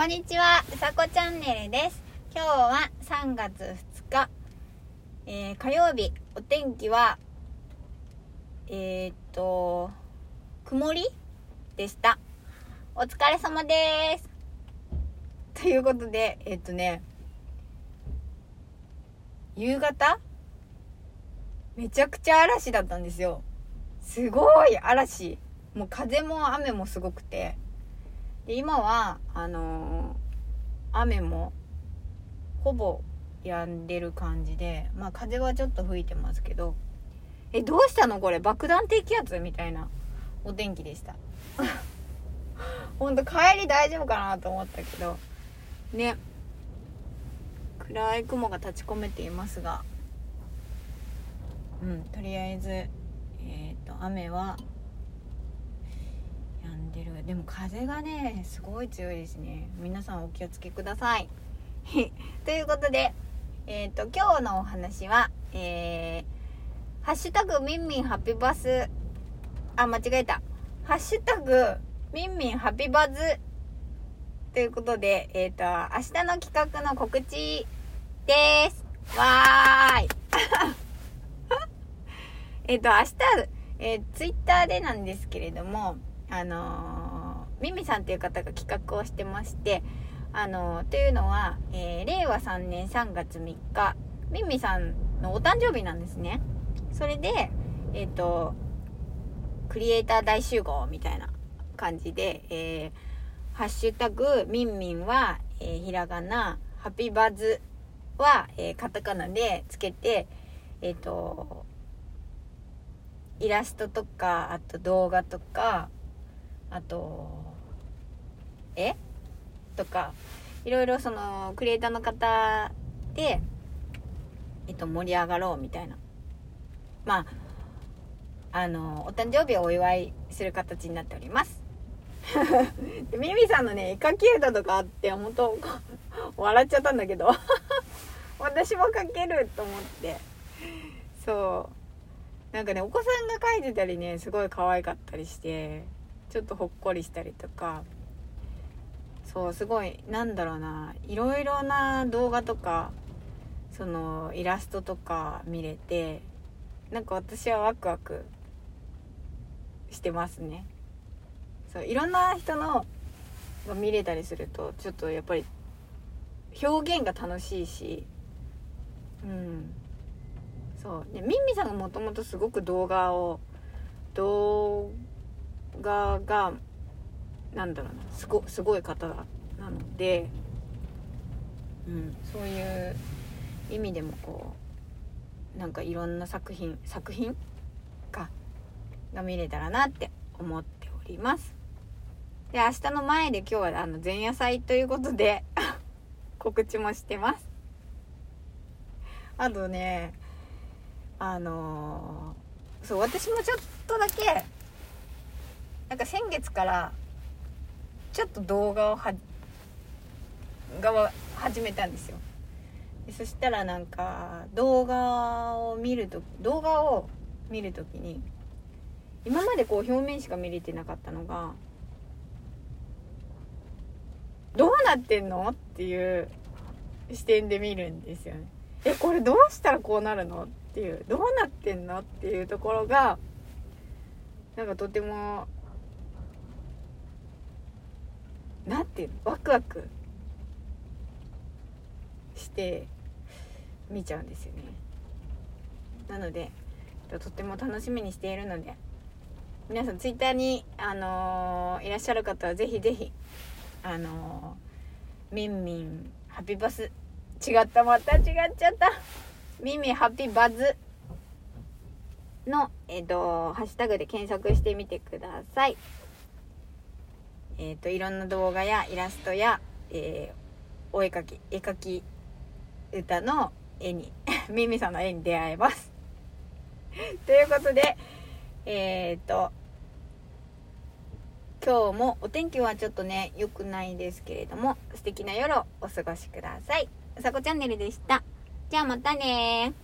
こんにちは、うさこチャンネルです。今日は3月2日、えー、火曜日、お天気は、えー、っと、曇り？でした。お疲れ様です。ということで、えー、っとね、夕方？めちゃくちゃ嵐だったんですよ。すごい嵐。もう風も雨もすごくて。で今はあのー雨もほぼ止んでる感じでまあ風はちょっと吹いてますけどえどうしたの？これ爆弾低気圧みたいなお天気でした。ほんと帰り大丈夫かなと思ったけどね。暗い雲が立ち込めていますがうんとりあえずえっ、と雨は止んでる。でも風がねすごい強いですね。皆さんお気をつけください。ということでえっ、と今日のお話はえー、ハッシュタグミンミンハッピーバス。あ間違えた。ハッシュタグミンミンハッピーバズ。ということでえっ、と明日の企画の告知です。わーい。えっと明日えー、ツイッターでなんですけれどもあのー、ミミさんっていう方が企画をしてまして、あの、というのは、えー、令和3年3月3日、ミミさんのお誕生日なんですね。それで、えっ、と、クリエイター大集合みたいな感じで、えハッシュタグ、ミンミンは、えひらがな、ハピバズは、えカタカナでつけて、えっ、と、イラストとか、あと動画とか、あと絵とかいろいろそのクリエイターの方で、えっと、盛り上がろうみたいな。まああのお誕生日をお祝いする形になっております。で ミミさんのね絵描き歌とかあって本当笑っちゃったんだけど。私も描けると思って。そう。なんかねお子さんが描いてたりねすごい可愛かったりして。ちょっとほっこりしたりとか。そうすごいなんだろうな。いろいろな動画とかそのイラストとか見れてなんか私はワクワクしてますね。そういろんな人のが見れたりするとちょっとやっぱり表現が楽しいしうん。そう。でミンミさんがもともとすごく動画を動画がなんだろうなすごすごい方なので、うん、そういう意味でもこうなんかいろんな作品作品？かが見れたらなって思っております。で明日の前で今日はあの前夜祭ということで 告知もしてます。あとねあのー、そう私もちょっとだけなんか先月からちょっと動画をはが始めたんですよ。でそしたらなんか動画を見ると動画を見るときに今までこう表面しか見れてなかったのがどうなってんのっていう視点で見るんですよね。えこれどうしたらこうなるのっていうどうなってんのっていうところがなんかとてもなんていうのワクワクして見ちゃうんですよねなのでとっても楽しみにしているので皆さんツイッターに、あのー、いらっしゃる方はぜひぜひあのー、ミンミンハピバス違ったまた違っちゃったミンミンハピバズの、えっ、ー、と、ハッシュタグで検索してみてください。え、ー、と、いろんな動画やイラストや、えー、お絵かき、絵描き歌の絵に、ミミさんの絵に出会えます。ということで、えっ、ー、と、今日もお天気はちょっとね、良くないですけれども、素敵な夜をお過ごしください。さこチャンネルでした。じゃあまたね。